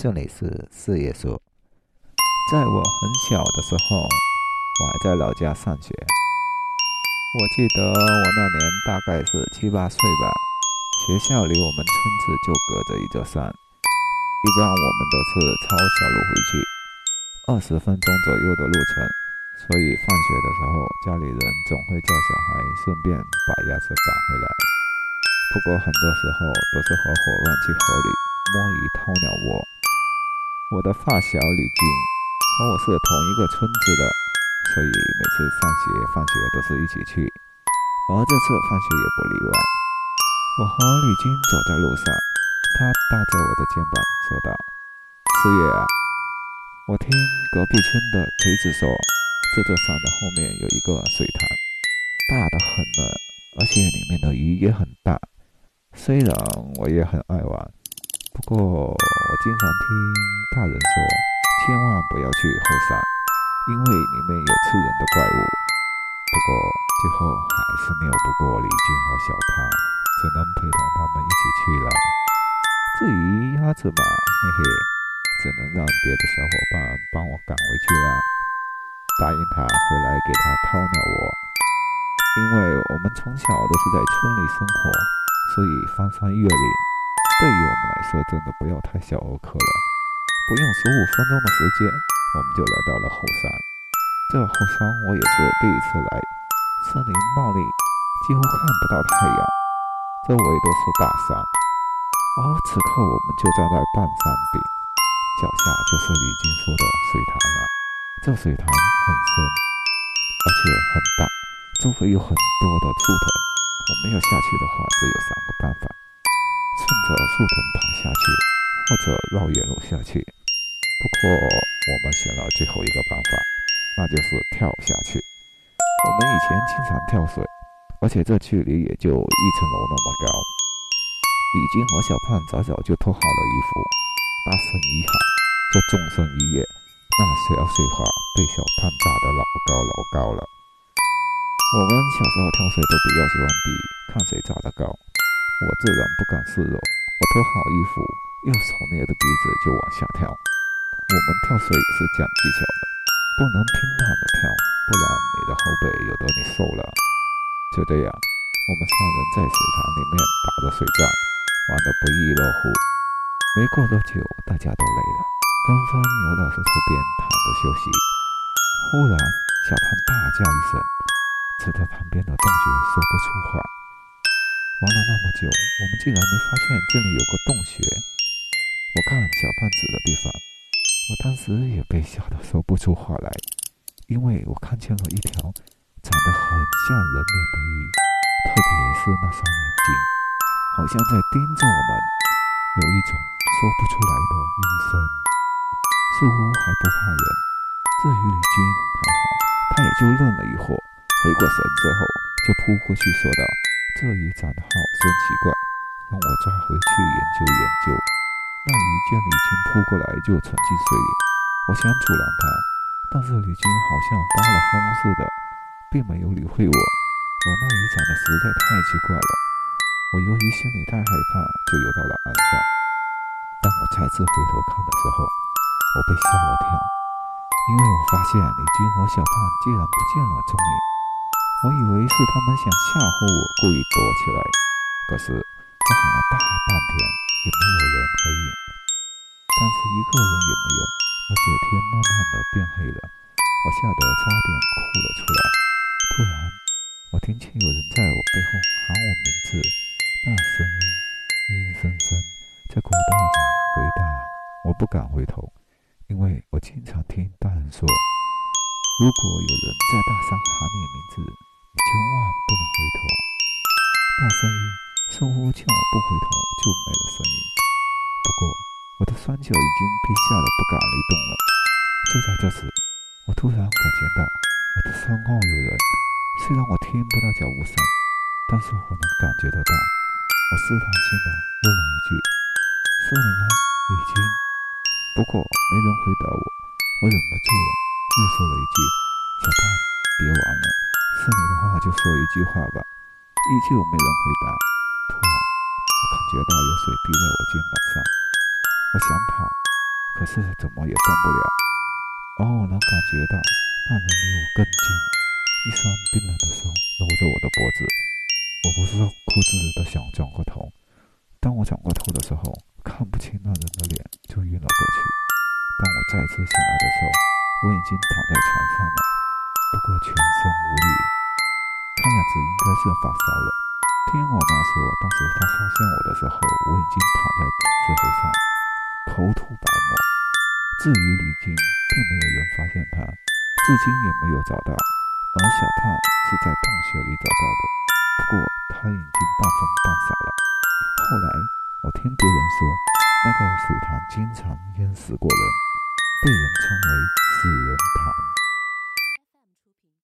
这里是四叶说。在我很小的时候，我还在老家上学。我记得我那年大概是七八岁吧。学校离我们村子就隔着一座山，一般我们都是抄小路回去，二十分钟左右的路程。所以放学的时候，家里人总会叫小孩顺便把鸭子赶回来。不过很多时候都是和伙伴去河里摸鱼掏鸟窝。我的发小李军和我是同一个村子的，所以每次上学放学都是一起去，而这次放学也不例外。我和李军走在路上，他搭着我的肩膀说道：“四月啊，我听隔壁村的锤子说，这座山的后面有一个水塘，大的很呢，而且里面的鱼也很大。虽然我也很爱玩。”不过，我经常听大人说，千万不要去后山，因为里面有吃人的怪物。不过最后还是拗不过李军和小胖，只能陪同他们一起去了。至于鸭子嘛，嘿嘿，只能让别的小伙伴帮我赶回去了。答应他回来给他掏鸟窝，因为我们从小都是在村里生活，所以翻山越岭。对于我们来说，真的不要太小儿科了。不用十五分钟的时间，我们就来到了后山。这后山我也是第一次来，森林茂密，几乎看不到太阳，周围都是大山。而此刻我们就站在半山顶，脚下就是李金说的水塘了。这水塘很深，而且很大，周围有很多的树藤。我们要下去的话，只有三个办法。顺着树藤爬下去，或者绕远路下去。不过我们选了最后一个办法，那就是跳下去。我们以前经常跳水，而且这距离也就一层楼那么高。李军和小胖早早就脱好了衣服，大声一喊，就纵身一跃，那小水花被小胖炸得老高老高了。我们小时候跳水都比较喜欢比看谁炸得高。我自然不敢示弱，我脱好衣服，右手捏着鼻子就往下跳。我们跳水是讲技巧的，不能平躺着跳，不然你的后背有的你受了。就这样，我们三人在水塘里面打着水仗，玩得不亦乐乎。没过多久，大家都累了，纷纷游到石头边躺着休息。忽然，小胖大叫一声，指着旁边的洞穴，说不出话。玩了那么久，我们竟然没发现这里有个洞穴。我看小胖子的地方，我当时也被吓得说不出话来，因为我看见了一条长得很像人脸的鱼，特别是那双眼睛，好像在盯着我们，有一种说不出来的阴森，似乎还不怕人。至于李军还好，他也就愣了一会，回过神之后就扑过去说道。这鱼长得好生奇怪，让我抓回去研究研究。那鱼见李军扑过来就沉进水里，我想阻拦他，但是李军好像发了疯似的，并没有理会我。我那鱼长得实在太奇怪了，我由于心里太害怕，就游到了岸上。当我再次回头看的时候，我被吓了跳，因为我发现李军和小胖竟然不见了踪影。我以为是他们想吓唬我，故意躲起来。可是我喊了大半天，也没有人回应。但是一个人也没有，而且天慢慢的变黑了，我吓得差点哭了出来。突然，我听见有人在我背后喊我名字，那声音阴森森，在古道里回答。我不敢回头，因为我经常听大人说，如果有人在大山喊你名字。千万不能回头，那声音似乎见我不回头就没了声音。不过我的双脚已经被吓得不敢移动了。就在这时，我突然感觉到我的身后有人，虽然我听不到脚步声，但是我能感觉得到。我试探性的问了一句：“是你吗，李军？”不过没人回答我，我忍不住了，又说了一句：“小胖，别玩了。”是你的话就说一句话吧，依旧没人回答。突然，我感觉到有水滴在我肩膀上，我想跑，可是怎么也动不了。而我能感觉到那人离我更近，一双冰冷的手搂着我的脖子。我不是哭着的想转过头，当我转过头的时候，看不清那人的脸，就晕了过去。当我再次醒来的时候，我已经躺在床上了，不过全身无力，看样子应该是发烧了。听我妈说，当时她发现我的时候，我已经躺在石头上，口吐白沫。至于离经，并没有人发现他，至今也没有找到。而小胖是在洞穴里找到的，不过他已经半疯半傻了。后来我听别人说，那个水塘经常淹死过人，被人称为“死人塘”。